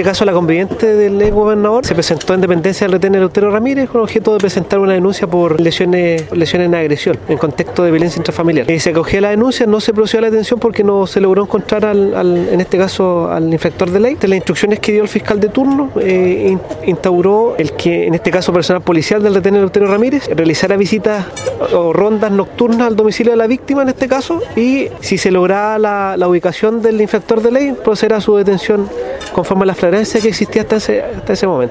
En este caso, la conviviente del ex gobernador se presentó en dependencia del retén Eleuterio Ramírez con objeto de presentar una denuncia por lesiones, lesiones en agresión en contexto de violencia intrafamiliar. Eh, se acogió la denuncia, no se procedió a la detención porque no se logró encontrar, al, en este caso, al infractor de ley. De las instrucciones que dio el fiscal de turno, eh, instauró el que, en este caso, personal policial del retén Eleuterio Ramírez realizara visitas o rondas nocturnas al domicilio de la víctima, en este caso, y si se lograba la, ubicación del infractor de ley, proceder a su detención conforme a la flagrancia que existía hasta ese, hasta ese momento.